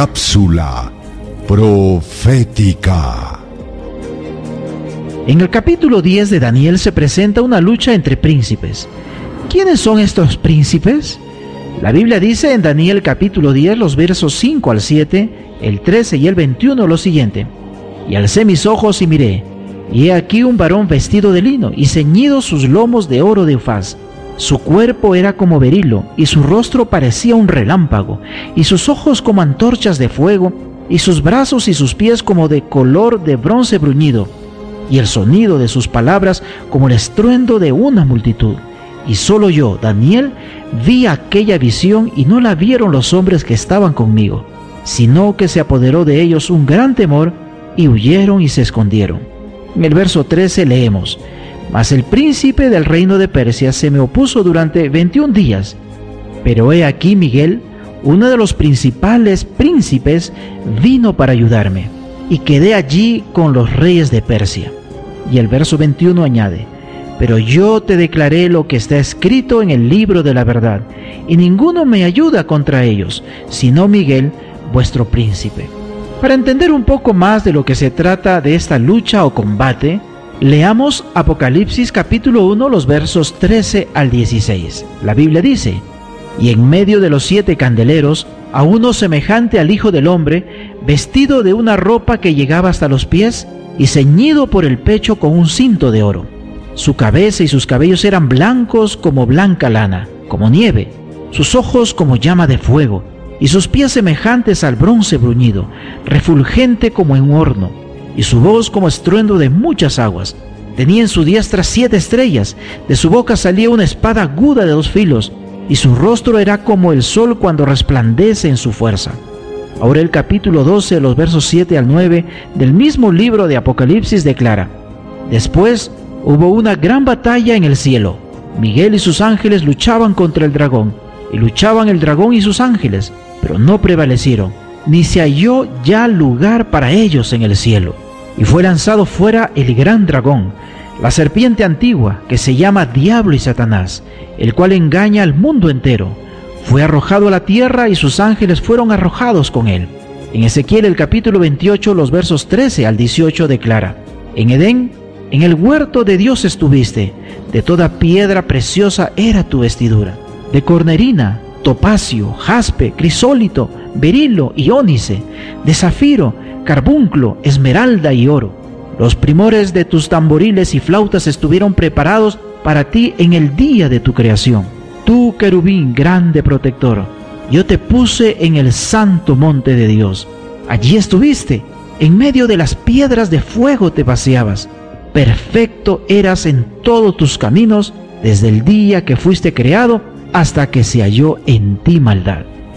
Cápsula profética. En el capítulo 10 de Daniel se presenta una lucha entre príncipes. ¿Quiénes son estos príncipes? La Biblia dice en Daniel capítulo 10 los versos 5 al 7, el 13 y el 21 lo siguiente. Y alcé mis ojos y miré, y he aquí un varón vestido de lino y ceñidos sus lomos de oro de Ufaz. Su cuerpo era como berilo, y su rostro parecía un relámpago, y sus ojos como antorchas de fuego, y sus brazos y sus pies como de color de bronce bruñido, y el sonido de sus palabras como el estruendo de una multitud. Y solo yo, Daniel, vi aquella visión y no la vieron los hombres que estaban conmigo, sino que se apoderó de ellos un gran temor y huyeron y se escondieron. En el verso 13 leemos, Mas el príncipe del reino de Persia se me opuso durante 21 días, pero he aquí Miguel, uno de los principales príncipes, vino para ayudarme, y quedé allí con los reyes de Persia. Y el verso 21 añade, pero yo te declaré lo que está escrito en el libro de la verdad, y ninguno me ayuda contra ellos, sino Miguel, vuestro príncipe. Para entender un poco más de lo que se trata de esta lucha o combate, leamos Apocalipsis capítulo 1 los versos 13 al 16. La Biblia dice, y en medio de los siete candeleros, a uno semejante al Hijo del Hombre, vestido de una ropa que llegaba hasta los pies y ceñido por el pecho con un cinto de oro. Su cabeza y sus cabellos eran blancos como blanca lana, como nieve, sus ojos como llama de fuego, y sus pies semejantes al bronce bruñido, refulgente como en un horno, y su voz como estruendo de muchas aguas. Tenía en su diestra siete estrellas, de su boca salía una espada aguda de dos filos, y su rostro era como el sol cuando resplandece en su fuerza. Ahora el capítulo 12, los versos 7 al 9 del mismo libro de Apocalipsis declara, Después hubo una gran batalla en el cielo. Miguel y sus ángeles luchaban contra el dragón, y luchaban el dragón y sus ángeles, pero no prevalecieron, ni se halló ya lugar para ellos en el cielo. Y fue lanzado fuera el gran dragón, la serpiente antigua, que se llama Diablo y Satanás, el cual engaña al mundo entero. Fue arrojado a la tierra y sus ángeles fueron arrojados con él. En Ezequiel el capítulo 28, los versos 13 al 18 declara, En Edén, en el huerto de Dios estuviste, de toda piedra preciosa era tu vestidura, de cornerina, topacio, jaspe, crisólito, berilo y ónice, de zafiro, carbunclo, esmeralda y oro. Los primores de tus tamboriles y flautas estuvieron preparados para ti en el día de tu creación. Tú, querubín, grande protector, yo te puse en el santo monte de Dios. Allí estuviste, en medio de las piedras de fuego te paseabas. Perfecto eras en todos tus caminos desde el día que fuiste creado hasta que se halló en ti maldad.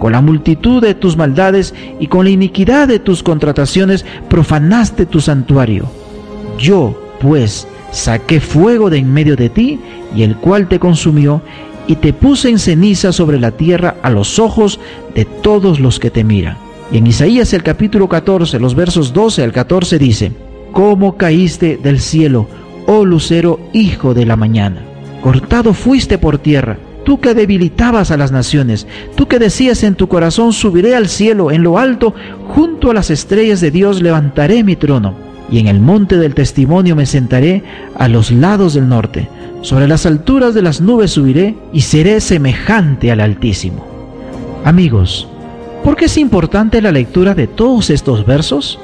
con la multitud de tus maldades y con la iniquidad de tus contrataciones profanaste tu santuario. Yo, pues, saqué fuego de en medio de ti, y el cual te consumió, y te puse en ceniza sobre la tierra a los ojos de todos los que te miran. Y en Isaías el capítulo 14, los versos 12 al 14 dice, ¿Cómo caíste del cielo, oh lucero, hijo de la mañana? Cortado fuiste por tierra tú que debilitabas a las naciones, tú que decías en tu corazón, subiré al cielo, en lo alto, junto a las estrellas de Dios levantaré mi trono, y en el monte del testimonio me sentaré a los lados del norte, sobre las alturas de las nubes subiré y seré semejante al Altísimo. Amigos, ¿por qué es importante la lectura de todos estos versos?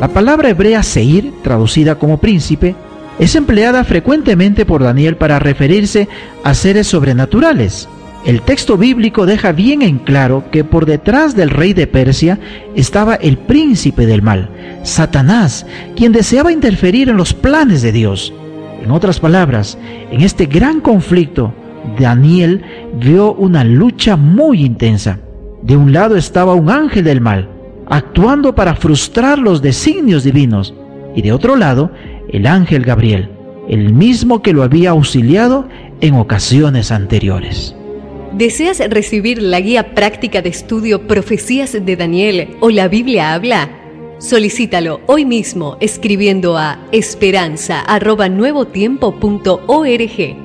La palabra hebrea seir, traducida como príncipe, es empleada frecuentemente por Daniel para referirse a seres sobrenaturales. El texto bíblico deja bien en claro que por detrás del rey de Persia estaba el príncipe del mal, Satanás, quien deseaba interferir en los planes de Dios. En otras palabras, en este gran conflicto, Daniel vio una lucha muy intensa. De un lado estaba un ángel del mal, actuando para frustrar los designios divinos, y de otro lado, el ángel Gabriel, el mismo que lo había auxiliado en ocasiones anteriores. ¿Deseas recibir la guía práctica de estudio Profecías de Daniel o la Biblia habla? Solicítalo hoy mismo escribiendo a esperanza.nuevotiempo.org